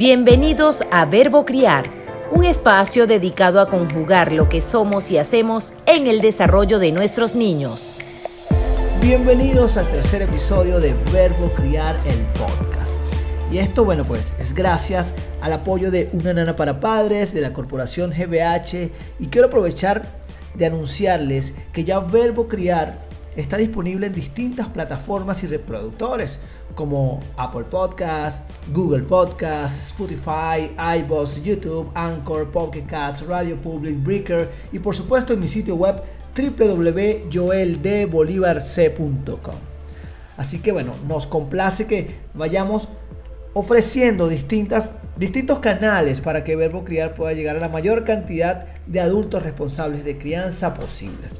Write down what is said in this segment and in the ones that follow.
Bienvenidos a Verbo Criar, un espacio dedicado a conjugar lo que somos y hacemos en el desarrollo de nuestros niños. Bienvenidos al tercer episodio de Verbo Criar el podcast. Y esto, bueno, pues es gracias al apoyo de Una Nana para Padres, de la corporación GBH. Y quiero aprovechar de anunciarles que ya Verbo Criar está disponible en distintas plataformas y reproductores como Apple Podcasts, Google Podcasts, Spotify, iBox, YouTube, Anchor, Pocket Cats, Radio Public, Breaker y por supuesto en mi sitio web www.joeldebolivarc.com. Así que bueno, nos complace que vayamos ofreciendo distintas, distintos canales para que Verbo Criar pueda llegar a la mayor cantidad de adultos responsables de crianza posibles.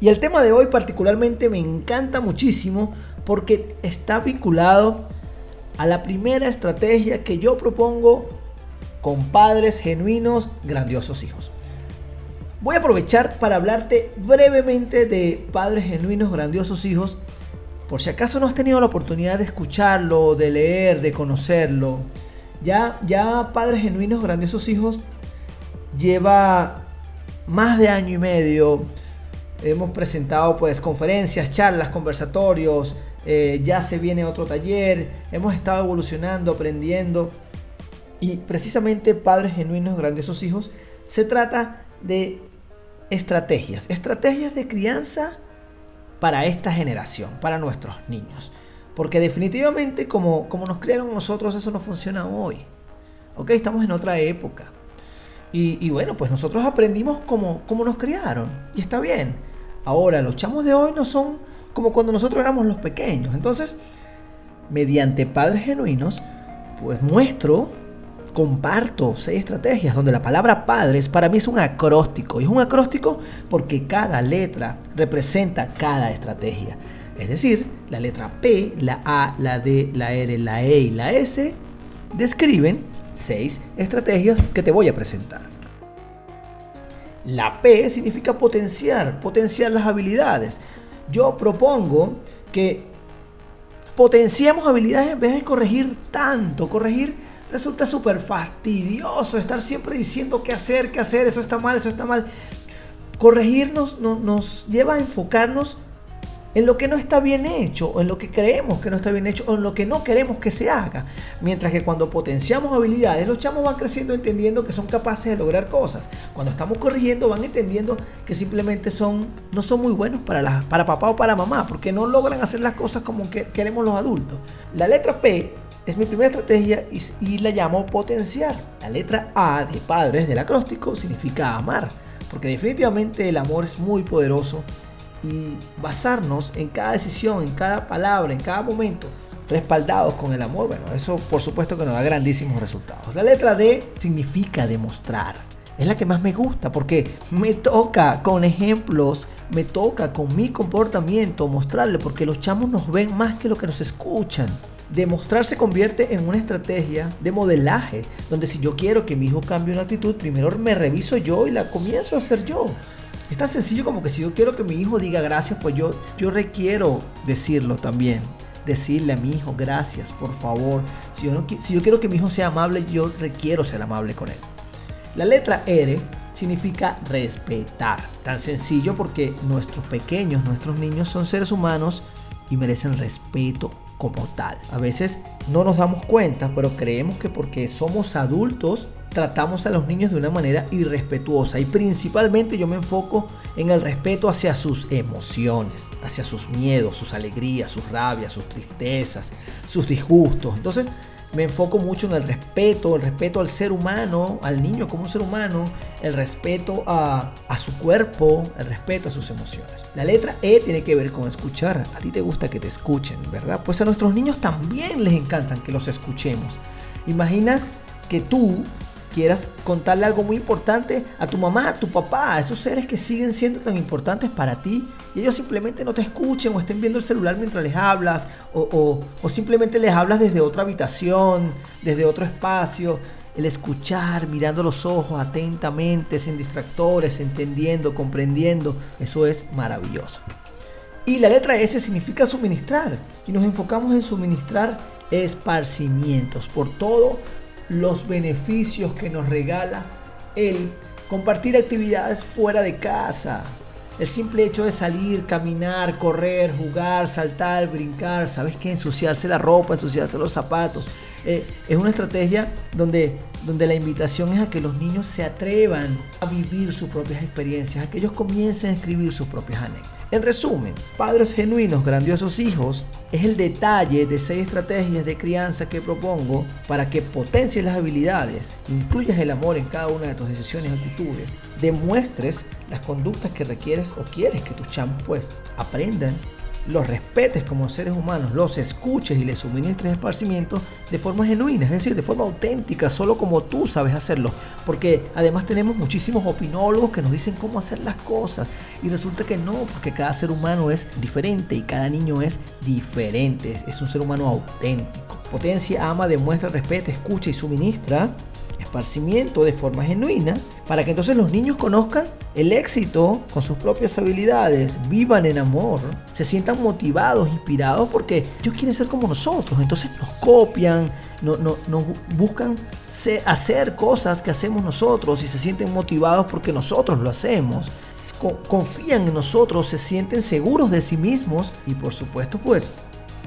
Y el tema de hoy particularmente me encanta muchísimo porque está vinculado a la primera estrategia que yo propongo con padres genuinos, grandiosos hijos. Voy a aprovechar para hablarte brevemente de padres genuinos, grandiosos hijos, por si acaso no has tenido la oportunidad de escucharlo, de leer, de conocerlo. Ya, ya Padres Genuinos, Grandiosos Hijos lleva más de año y medio Hemos presentado pues conferencias, charlas, conversatorios, eh, ya se viene otro taller, hemos estado evolucionando, aprendiendo. Y precisamente Padres Genuinos, Grandiosos Hijos, se trata de estrategias, estrategias de crianza para esta generación, para nuestros niños. Porque definitivamente como, como nos criaron nosotros, eso no funciona hoy. Ok, estamos en otra época. Y, bueno, pues nosotros aprendimos como, como nos criaron. Y está bien. Ahora, los chamos de hoy no son como cuando nosotros éramos los pequeños. Entonces, mediante padres genuinos, pues muestro, comparto seis estrategias donde la palabra padres para mí es un acróstico. Y es un acróstico porque cada letra representa cada estrategia. Es decir, la letra P, la A, la D, la R, la E y la S describen seis estrategias que te voy a presentar. La P significa potenciar, potenciar las habilidades. Yo propongo que potenciemos habilidades en vez de corregir tanto. Corregir resulta súper fastidioso, estar siempre diciendo qué hacer, qué hacer, eso está mal, eso está mal. Corregirnos nos lleva a enfocarnos en lo que no está bien hecho, o en lo que creemos que no está bien hecho, o en lo que no queremos que se haga. Mientras que cuando potenciamos habilidades, los chamos van creciendo entendiendo que son capaces de lograr cosas. Cuando estamos corrigiendo, van entendiendo que simplemente son, no son muy buenos para, para papá o para mamá, porque no logran hacer las cosas como que queremos los adultos. La letra P es mi primera estrategia y, y la llamo potenciar. La letra A de padres del acróstico significa amar, porque definitivamente el amor es muy poderoso y basarnos en cada decisión, en cada palabra, en cada momento, respaldados con el amor, bueno, eso por supuesto que nos da grandísimos resultados. La letra D significa demostrar. Es la que más me gusta porque me toca con ejemplos, me toca con mi comportamiento mostrarle porque los chamos nos ven más que lo que nos escuchan. Demostrar se convierte en una estrategia de modelaje, donde si yo quiero que mi hijo cambie una actitud, primero me reviso yo y la comienzo a hacer yo. Es tan sencillo como que si yo quiero que mi hijo diga gracias, pues yo, yo requiero decirlo también. Decirle a mi hijo gracias, por favor. Si yo, no, si yo quiero que mi hijo sea amable, yo requiero ser amable con él. La letra R significa respetar. Tan sencillo porque nuestros pequeños, nuestros niños son seres humanos y merecen respeto como tal. A veces no nos damos cuenta, pero creemos que porque somos adultos tratamos a los niños de una manera irrespetuosa y principalmente yo me enfoco en el respeto hacia sus emociones, hacia sus miedos, sus alegrías, sus rabias, sus tristezas, sus disgustos. Entonces me enfoco mucho en el respeto, el respeto al ser humano, al niño como un ser humano, el respeto a, a su cuerpo, el respeto a sus emociones. La letra E tiene que ver con escuchar. A ti te gusta que te escuchen, ¿verdad? Pues a nuestros niños también les encantan que los escuchemos. Imagina que tú quieras contarle algo muy importante a tu mamá, a tu papá, a esos seres que siguen siendo tan importantes para ti y ellos simplemente no te escuchen o estén viendo el celular mientras les hablas o, simplemente les hablas desde otra habitación, desde otro espacio. El escuchar, mirando los ojos atentamente, sin distractores, entendiendo, comprendiendo, eso es maravilloso. Y la letra S significa suministrar. Y nos enfocamos en suministrar esparcimientos por todo los beneficios que nos regala el compartir actividades fuera de casa. El simple hecho de salir, caminar, correr, jugar, saltar, brincar, ¿sabes qué? Ensuciarse la ropa, ensuciarse los zapatos. Eh, es una estrategia donde, donde la invitación es a que los niños se atrevan a vivir sus propias experiencias, a que ellos comiencen a escribir sus propias anécdotas. En resumen, Padres Genuinos, Grandiosos Hijos es el detalle de seis estrategias de crianza que propongo para que potencies las habilidades, incluyas el amor en cada una de tus decisiones y actitudes, demuestres las conductas que requieres o quieres que tus chamos pues aprendan los respetes como seres humanos, los escuches y les suministres esparcimiento de forma genuina, es decir, de forma auténtica, solo como tú sabes hacerlo. Porque además tenemos muchísimos opinólogos que nos dicen cómo hacer las cosas y resulta que no, porque cada ser humano es diferente y cada niño es diferente, es un ser humano auténtico. Potencia, ama, demuestra, respeta, escucha y suministra esparcimiento de forma genuina para que entonces los niños conozcan el éxito con sus propias habilidades, vivan en amor, se sientan motivados, inspirados porque ellos quieren ser como nosotros, entonces nos copian, no, no, nos buscan hacer cosas que hacemos nosotros y se sienten motivados porque nosotros lo hacemos. Confían en nosotros, se sienten seguros de sí mismos y por supuesto pues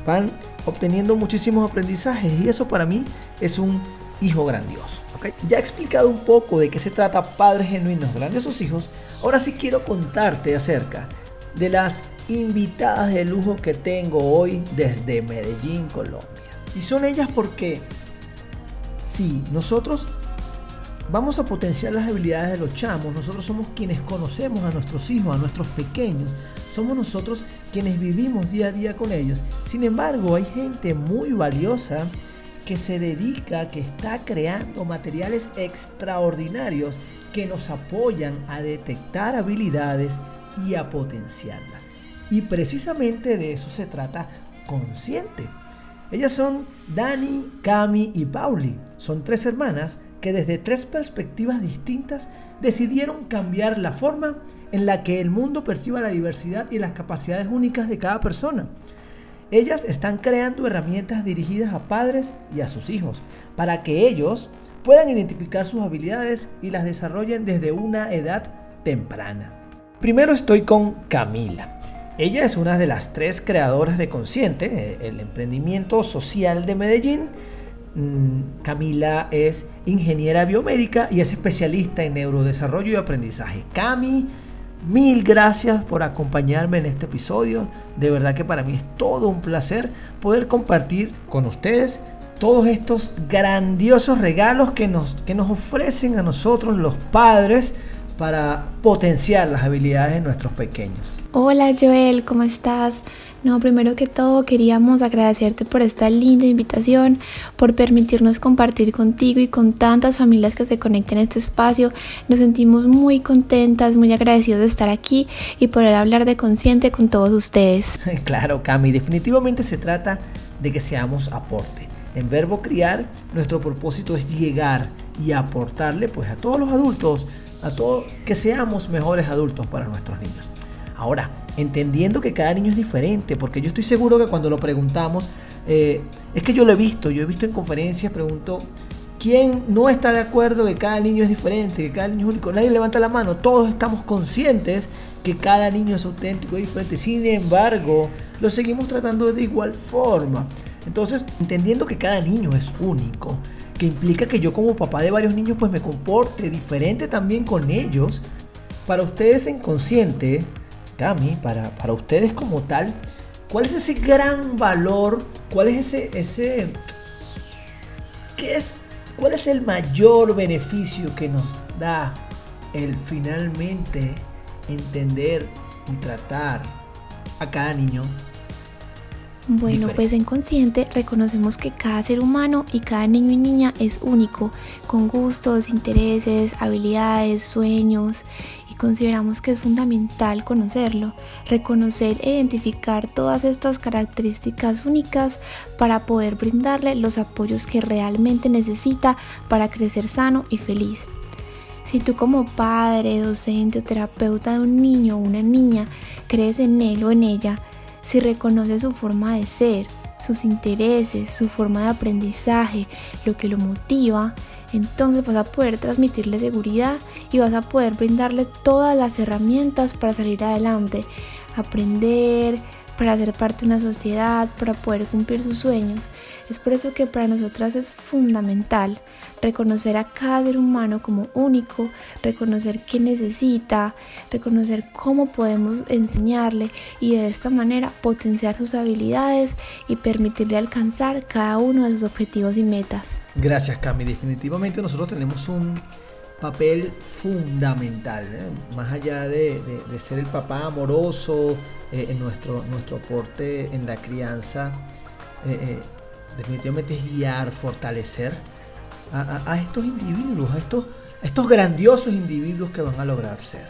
van obteniendo muchísimos aprendizajes y eso para mí es un hijo grandioso. Ya he explicado un poco de qué se trata Padres Genuinos Grandiosos Hijos. Ahora sí quiero contarte acerca de las invitadas de lujo que tengo hoy desde Medellín, Colombia. Y son ellas porque si nosotros vamos a potenciar las habilidades de los chamos, nosotros somos quienes conocemos a nuestros hijos, a nuestros pequeños, somos nosotros quienes vivimos día a día con ellos. Sin embargo, hay gente muy valiosa que se dedica, que está creando materiales extraordinarios que nos apoyan a detectar habilidades y a potenciarlas. Y precisamente de eso se trata Consciente. Ellas son Dani, Cami y Pauli. Son tres hermanas que desde tres perspectivas distintas decidieron cambiar la forma en la que el mundo perciba la diversidad y las capacidades únicas de cada persona. Ellas están creando herramientas dirigidas a padres y a sus hijos para que ellos puedan identificar sus habilidades y las desarrollen desde una edad temprana. Primero estoy con Camila. Ella es una de las tres creadoras de Consciente, eh, el emprendimiento social de Medellín. Mm, Camila es ingeniera biomédica y es especialista en neurodesarrollo y aprendizaje. Cami Mil gracias por acompañarme en este episodio. De verdad que para mí es todo un placer poder compartir con ustedes todos estos grandiosos regalos que nos, que nos ofrecen a nosotros los padres para potenciar las habilidades de nuestros pequeños. Hola Joel, ¿cómo estás? No, primero que todo queríamos agradecerte por esta linda invitación, por permitirnos compartir contigo y con tantas familias que se conecten a este espacio. Nos sentimos muy contentas, muy agradecidos de estar aquí y poder hablar de consciente con todos ustedes. Claro, Cami, definitivamente se trata de que seamos aporte. En verbo criar, nuestro propósito es llegar y aportarle pues a todos los adultos, a todos que seamos mejores adultos para nuestros niños. Ahora, entendiendo que cada niño es diferente, porque yo estoy seguro que cuando lo preguntamos, eh, es que yo lo he visto, yo he visto en conferencias, pregunto, ¿quién no está de acuerdo que cada niño es diferente, que cada niño es único? Nadie levanta la mano, todos estamos conscientes que cada niño es auténtico y diferente, sin embargo, lo seguimos tratando de igual forma. Entonces, entendiendo que cada niño es único, que implica que yo como papá de varios niños pues me comporte diferente también con ellos, para ustedes en consciente, Cami, para, para ustedes como tal, ¿cuál es ese gran valor? ¿Cuál es ese, ese, qué es, cuál es el mayor beneficio que nos da el finalmente entender y tratar a cada niño bueno, pues en Consciente reconocemos que cada ser humano y cada niño y niña es único, con gustos, intereses, habilidades, sueños consideramos que es fundamental conocerlo, reconocer e identificar todas estas características únicas para poder brindarle los apoyos que realmente necesita para crecer sano y feliz. Si tú como padre, docente o terapeuta de un niño o una niña crees en él o en ella, si reconoces su forma de ser, sus intereses, su forma de aprendizaje, lo que lo motiva, entonces vas a poder transmitirle seguridad y vas a poder brindarle todas las herramientas para salir adelante, aprender, para ser parte de una sociedad, para poder cumplir sus sueños. Es por eso que para nosotras es fundamental reconocer a cada ser humano como único, reconocer qué necesita, reconocer cómo podemos enseñarle y de esta manera potenciar sus habilidades y permitirle alcanzar cada uno de sus objetivos y metas. Gracias Cami, definitivamente nosotros tenemos un papel fundamental, ¿eh? más allá de, ser el papá amoroso eh, en nuestro, nuestro aporte en la crianza. Eh, definitivamente es guiar, fortalecer a, estos individuos, a estos, estos grandiosos individuos que van a lograr ser.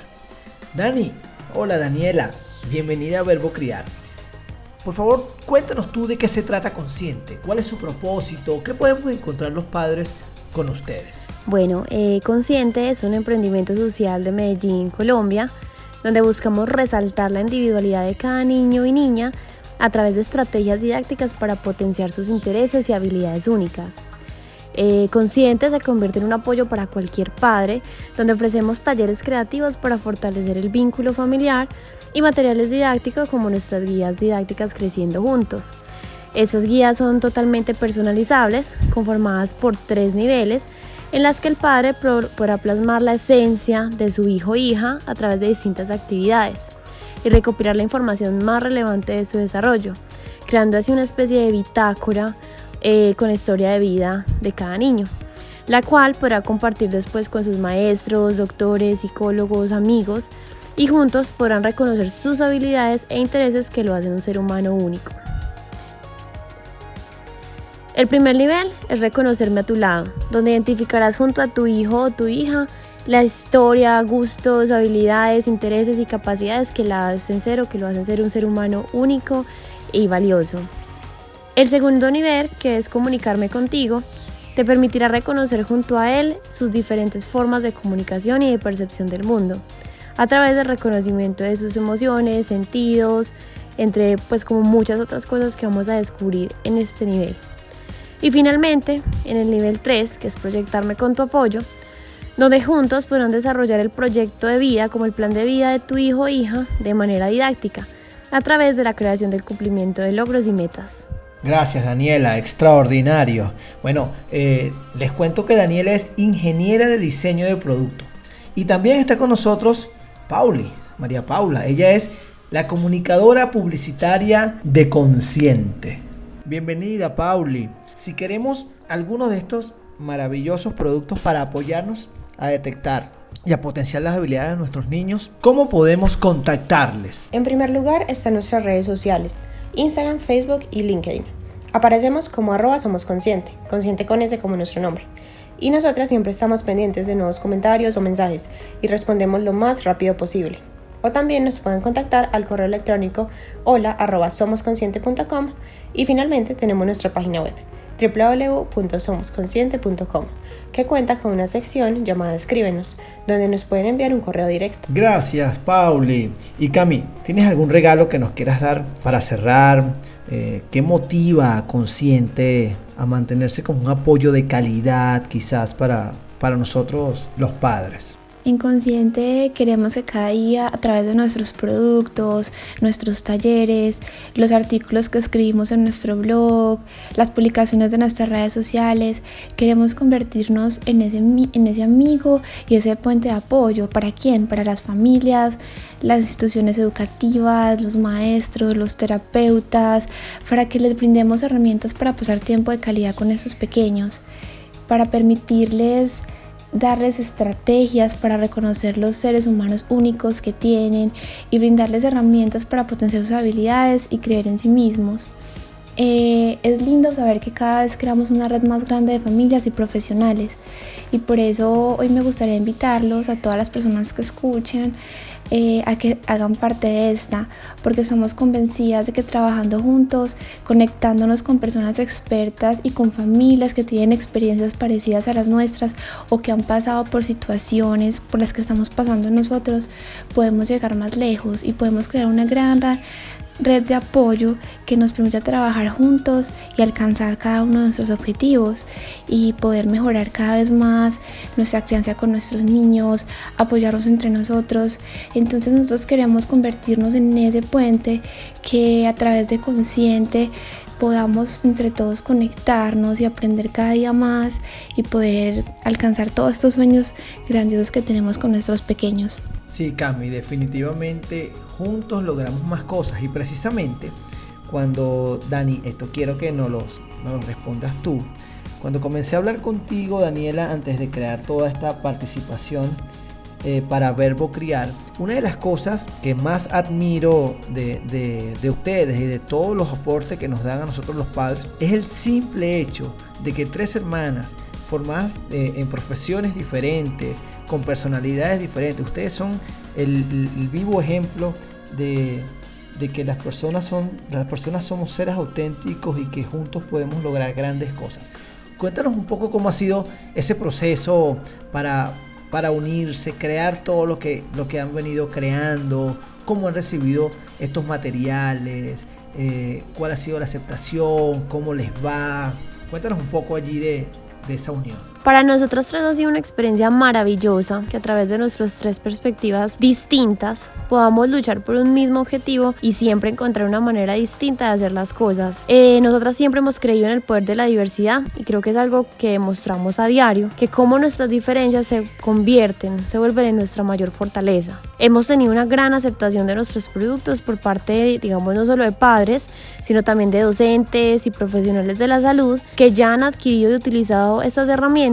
Dani, hola Daniela, bienvenida a Verbo Criar. Por favor, cuéntanos tú de qué se trata Consciente, cuál es su propósito, qué podemos encontrar los padres con ustedes. Bueno, eh, Consciente es un emprendimiento social de Medellín, Colombia, donde buscamos resaltar la individualidad de cada niño y niña a través de estrategias didácticas para potenciar sus intereses y habilidades únicas. Eh, Consciente se convierte en un apoyo para cualquier padre, donde ofrecemos talleres creativos para fortalecer el vínculo familiar y materiales didácticos como nuestras guías didácticas Creciendo Juntos. Estas guías son totalmente personalizables, conformadas por tres niveles, en las que el padre podrá plasmar la esencia de su hijo o hija a través de distintas actividades y recopilar la información más relevante de su desarrollo, creando así una especie de bitácora eh, con historia de vida de cada niño, la cual podrá compartir después con sus maestros, doctores, psicólogos, amigos, y juntos podrán reconocer sus habilidades e intereses que lo hacen un ser humano único. El primer nivel es reconocerme a tu lado, donde identificarás junto a tu hijo o tu hija la historia, gustos, habilidades, intereses y capacidades que la hacen ser o que lo hacen ser un ser humano único y valioso. El segundo nivel, que es comunicarme contigo, te permitirá reconocer junto a él sus diferentes formas de comunicación y de percepción del mundo, a través del reconocimiento de sus emociones, sentidos, entre pues como muchas otras cosas que vamos a descubrir en este nivel. Y finalmente, en el nivel 3, que es proyectarme con tu apoyo, donde juntos podrán desarrollar el proyecto de vida como el plan de vida de tu hijo o hija de manera didáctica, a través de la creación del cumplimiento de logros y metas. Gracias Daniela, extraordinario. Bueno, eh, les cuento que Daniela es ingeniera de diseño de producto. Y también está con nosotros Pauli, María Paula. Ella es la comunicadora publicitaria de Consciente. Bienvenida Pauli. Si queremos algunos de estos maravillosos productos para apoyarnos a detectar y a potenciar las habilidades de nuestros niños, ¿cómo podemos contactarles? En primer lugar están nuestras redes sociales, Instagram, Facebook y LinkedIn. Aparecemos como arroba somos consciente, con ese como nuestro nombre. Y nosotras siempre estamos pendientes de nuevos comentarios o mensajes y respondemos lo más rápido posible. O también nos pueden contactar al correo electrónico hola arroba somosconsciente.com y finalmente tenemos nuestra página web www.somosconsciente.com, que cuenta con una sección llamada Escríbenos, donde nos pueden enviar un correo directo. Gracias, Pauli. Y Cami, ¿tienes algún regalo que nos quieras dar para cerrar? Eh, ¿Qué motiva a Consciente a mantenerse como un apoyo de calidad quizás para, para nosotros los padres? Inconsciente queremos que cada día a través de nuestros productos, nuestros talleres, los artículos que escribimos en nuestro blog, las publicaciones de nuestras redes sociales, queremos convertirnos en ese, en ese amigo y ese puente de apoyo. ¿Para quién? Para las familias, las instituciones educativas, los maestros, los terapeutas, para que les brindemos herramientas para pasar tiempo de calidad con esos pequeños, para permitirles darles estrategias para reconocer los seres humanos únicos que tienen y brindarles herramientas para potenciar sus habilidades y creer en sí mismos. Eh, es lindo saber que cada vez creamos una red más grande de familias y profesionales y por eso hoy me gustaría invitarlos a todas las personas que escuchan eh, a que hagan parte de esta, porque estamos convencidas de que trabajando juntos, conectándonos con personas expertas y con familias que tienen experiencias parecidas a las nuestras o que han pasado por situaciones por las que estamos pasando nosotros, podemos llegar más lejos y podemos crear una gran red de apoyo que nos permita trabajar juntos y alcanzar cada uno de nuestros objetivos y poder mejorar cada vez más nuestra crianza con nuestros niños, apoyarnos entre nosotros. Entonces nosotros queremos convertirnos en ese puente que a través de Consciente podamos entre todos conectarnos y aprender cada día más y poder alcanzar todos estos sueños grandiosos que tenemos con nuestros pequeños. Sí, Cami, definitivamente juntos logramos más cosas y precisamente cuando, Dani, esto quiero que nos lo, nos respondas tú. Cuando comencé a hablar contigo, Daniela, antes de crear toda esta participación eh, para Verbo Criar, una de las cosas que más admiro de, de, ustedes y de todos los aportes que nos dan a nosotros los padres es el simple hecho de que tres hermanas formadas eh, en profesiones diferentes, con personalidades diferentes. Ustedes son el, vivo ejemplo de, que las personas, son, las personas somos seres auténticos y que juntos podemos lograr grandes cosas. Cuéntanos un poco cómo ha sido ese proceso para, para unirse, crear todo lo que, lo que han venido creando, cómo han recibido estos materiales, eh, cuál ha sido la aceptación, cómo les va. Cuéntanos un poco allí de, de esa unión. Para nosotros tres ha sido una experiencia maravillosa que a través de nuestras tres perspectivas distintas podamos luchar por un mismo objetivo y siempre encontrar una manera distinta de hacer las cosas. Eh, nosotras siempre hemos creído en el poder de la diversidad y creo que es algo que demostramos a diario, que como nuestras diferencias se convierten, se vuelven en nuestra mayor fortaleza. Hemos tenido una gran aceptación de nuestros productos por parte, digamos, no solo de padres, sino también de docentes y profesionales de la salud que ya han adquirido y utilizado estas herramientas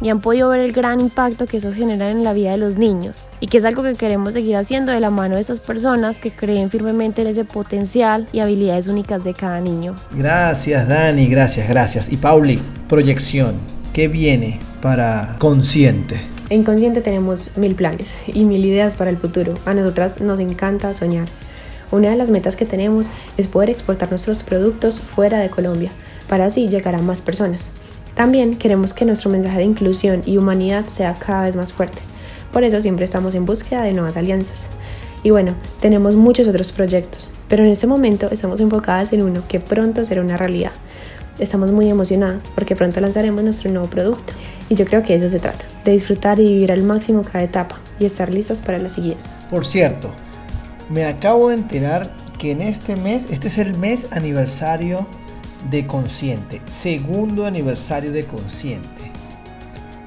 y han podido ver el gran impacto que esas generan en la vida de los niños y que es algo que queremos seguir haciendo de la mano de esas personas que creen firmemente en ese potencial y habilidades únicas de cada niño. Gracias Dani, gracias, gracias. Y Pauli, proyección, ¿qué viene para Consciente? En Consciente tenemos mil planes y mil ideas para el futuro. A nosotras nos encanta soñar. Una de las metas que tenemos es poder exportar nuestros productos fuera de Colombia para así llegar a más personas. También queremos que nuestro mensaje de inclusión y humanidad sea cada vez más fuerte. Por eso siempre estamos en búsqueda de nuevas alianzas. Y bueno, tenemos muchos otros proyectos, pero en este momento estamos enfocadas en uno que pronto será una realidad. Estamos muy emocionadas porque pronto lanzaremos nuestro nuevo producto y yo creo que eso se trata, de disfrutar y vivir al máximo cada etapa y estar listas para la siguiente. Por cierto, me acabo de enterar que en este mes, este es el mes aniversario de Consciente, segundo aniversario de Consciente.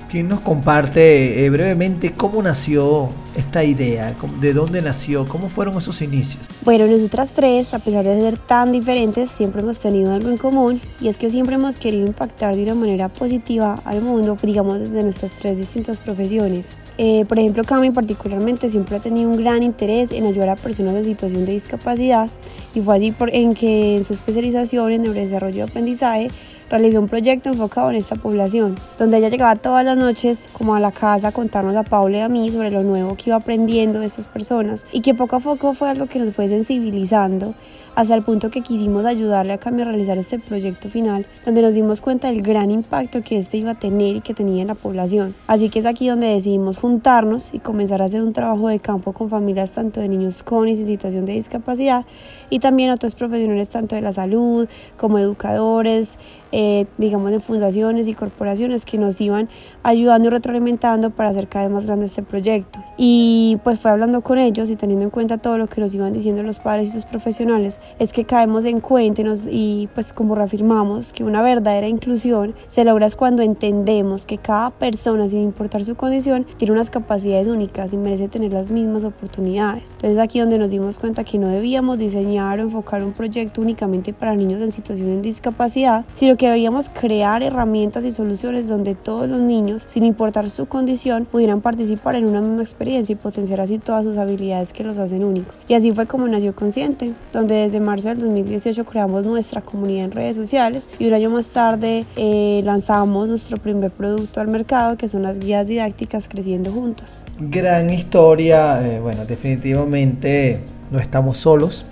¿Quién nos comparte eh, brevemente cómo nació esta idea? ¿De dónde nació? ¿Cómo fueron esos inicios? Bueno, nosotras tres, a pesar de ser tan diferentes, siempre hemos tenido algo en común y es que siempre hemos querido impactar de una manera positiva al mundo, digamos desde nuestras tres distintas profesiones. Eh, por ejemplo, Cami particularmente siempre ha tenido un gran interés en ayudar a personas en situación de discapacidad y fue así por, en que en su especialización en neurodesarrollo y aprendizaje realizó un proyecto enfocado en esta población, donde ella llegaba todas las noches como a la casa a contarnos a Paula y a mí sobre lo nuevo que iba aprendiendo de estas personas y que poco a poco fue algo que nos fue sensibilizando hasta el punto que quisimos ayudarle a Cami a realizar este proyecto final, donde nos dimos cuenta del gran impacto que este iba a tener y que tenía en la población. Así que es aquí donde decidimos juntarnos y comenzar a hacer un trabajo de campo con familias tanto de niños con y situación de discapacidad y también otros profesionales tanto de la salud como educadores, eh, digamos, de fundaciones y corporaciones que nos iban ayudando y retroalimentando para hacer cada vez más grande este proyecto. Y pues fue hablando con ellos y teniendo en cuenta todo lo que nos iban diciendo los padres y sus profesionales, es que caemos en cuenta y, pues como reafirmamos que una verdadera inclusión se logra es cuando entendemos que cada persona, sin importar su condición, tiene unas capacidades únicas y merece tener las mismas oportunidades. Entonces aquí donde nos dimos cuenta que no debíamos diseñar o enfocar un proyecto únicamente para niños en situación de discapacidad, sino que deberíamos crear herramientas y soluciones donde todos los niños, sin importar su condición, pudieran participar en una misma experiencia y potenciar así todas sus habilidades que los hacen únicos. Y así fue como nació Consciente, donde desde marzo del 2018 creamos nuestra comunidad en redes sociales y un año más tarde eh, lanzamos nuestro primer producto al mercado, que son las guías didácticas Creciendo Juntos. Gran historia, eh, bueno, definitivamente no estamos solos.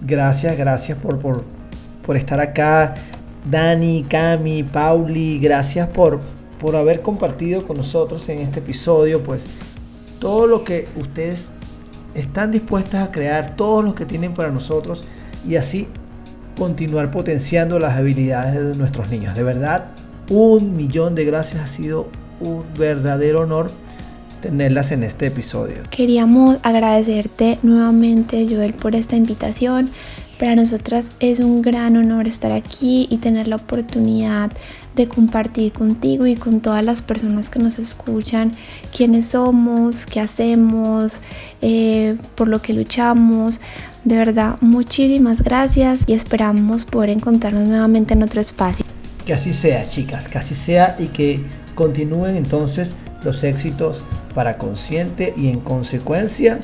Gracias, gracias por, por, por estar acá Dani, Cami, Pauli, gracias por, por haber compartido con nosotros en este episodio, pues todo lo que ustedes están dispuestas a crear, todo lo que tienen para nosotros y así continuar potenciando las habilidades de nuestros niños. De verdad, un millón de gracias. Ha sido un verdadero honor tenerlas en este episodio. Queríamos agradecerte nuevamente, Joel, por esta invitación. Para nosotras es un gran honor estar aquí y tener la oportunidad de compartir contigo y con todas las personas que nos escuchan quiénes somos, qué hacemos, eh, por lo que luchamos. De verdad, muchísimas gracias y esperamos poder encontrarnos nuevamente en otro espacio. Que así sea, chicas, que así sea y que continúen entonces los éxitos para Consciente y en consecuencia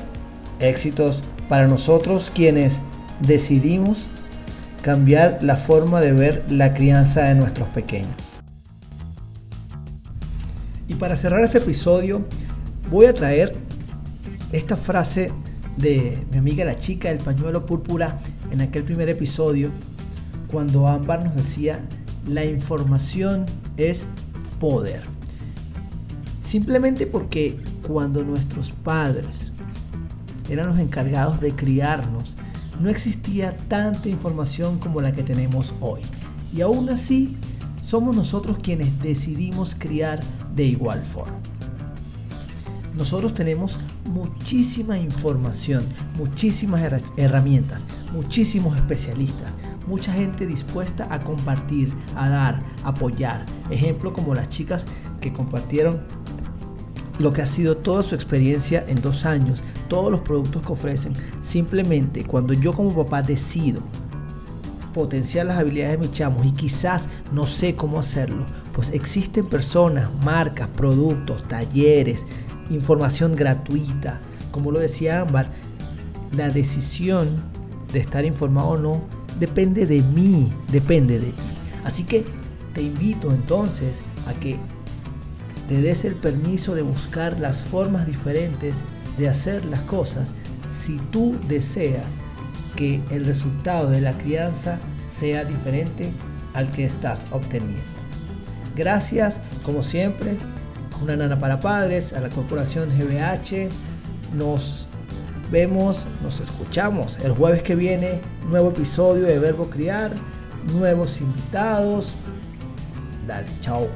éxitos para nosotros quienes decidimos cambiar la forma de ver la crianza de nuestros pequeños. Y para cerrar este episodio voy a traer esta frase de mi amiga la chica del pañuelo púrpura en aquel primer episodio cuando Ámbar nos decía la información es poder. Simplemente porque cuando nuestros padres eran los encargados de criarnos, no existía tanta información como la que tenemos hoy. Y aún así, somos nosotros quienes decidimos criar de igual forma. Nosotros tenemos muchísima información, muchísimas herramientas, muchísimos especialistas, mucha gente dispuesta a compartir, a dar, apoyar. Ejemplo como las chicas que compartieron lo que ha sido toda su experiencia en dos años, todos los productos que ofrecen. Simplemente cuando yo como papá decido potenciar las habilidades de mis chamos y quizás no sé cómo hacerlo, pues existen personas, marcas, productos, talleres, información gratuita. Como lo decía Ámbar, la decisión de estar informado o no depende de mí, depende de ti. Así que te invito entonces a que te des el permiso de buscar las formas diferentes de hacer las cosas si tú deseas que el resultado de la crianza sea diferente al que estás obteniendo. Gracias, como siempre, una nana para padres, a la corporación GBH. Nos vemos, nos escuchamos el jueves que viene, nuevo episodio de Verbo Criar, nuevos invitados. Dale, chao.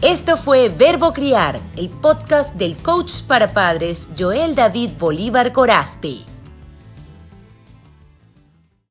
Esto fue Verbo Criar, el podcast del coach para padres Joel David Bolívar Corazpi.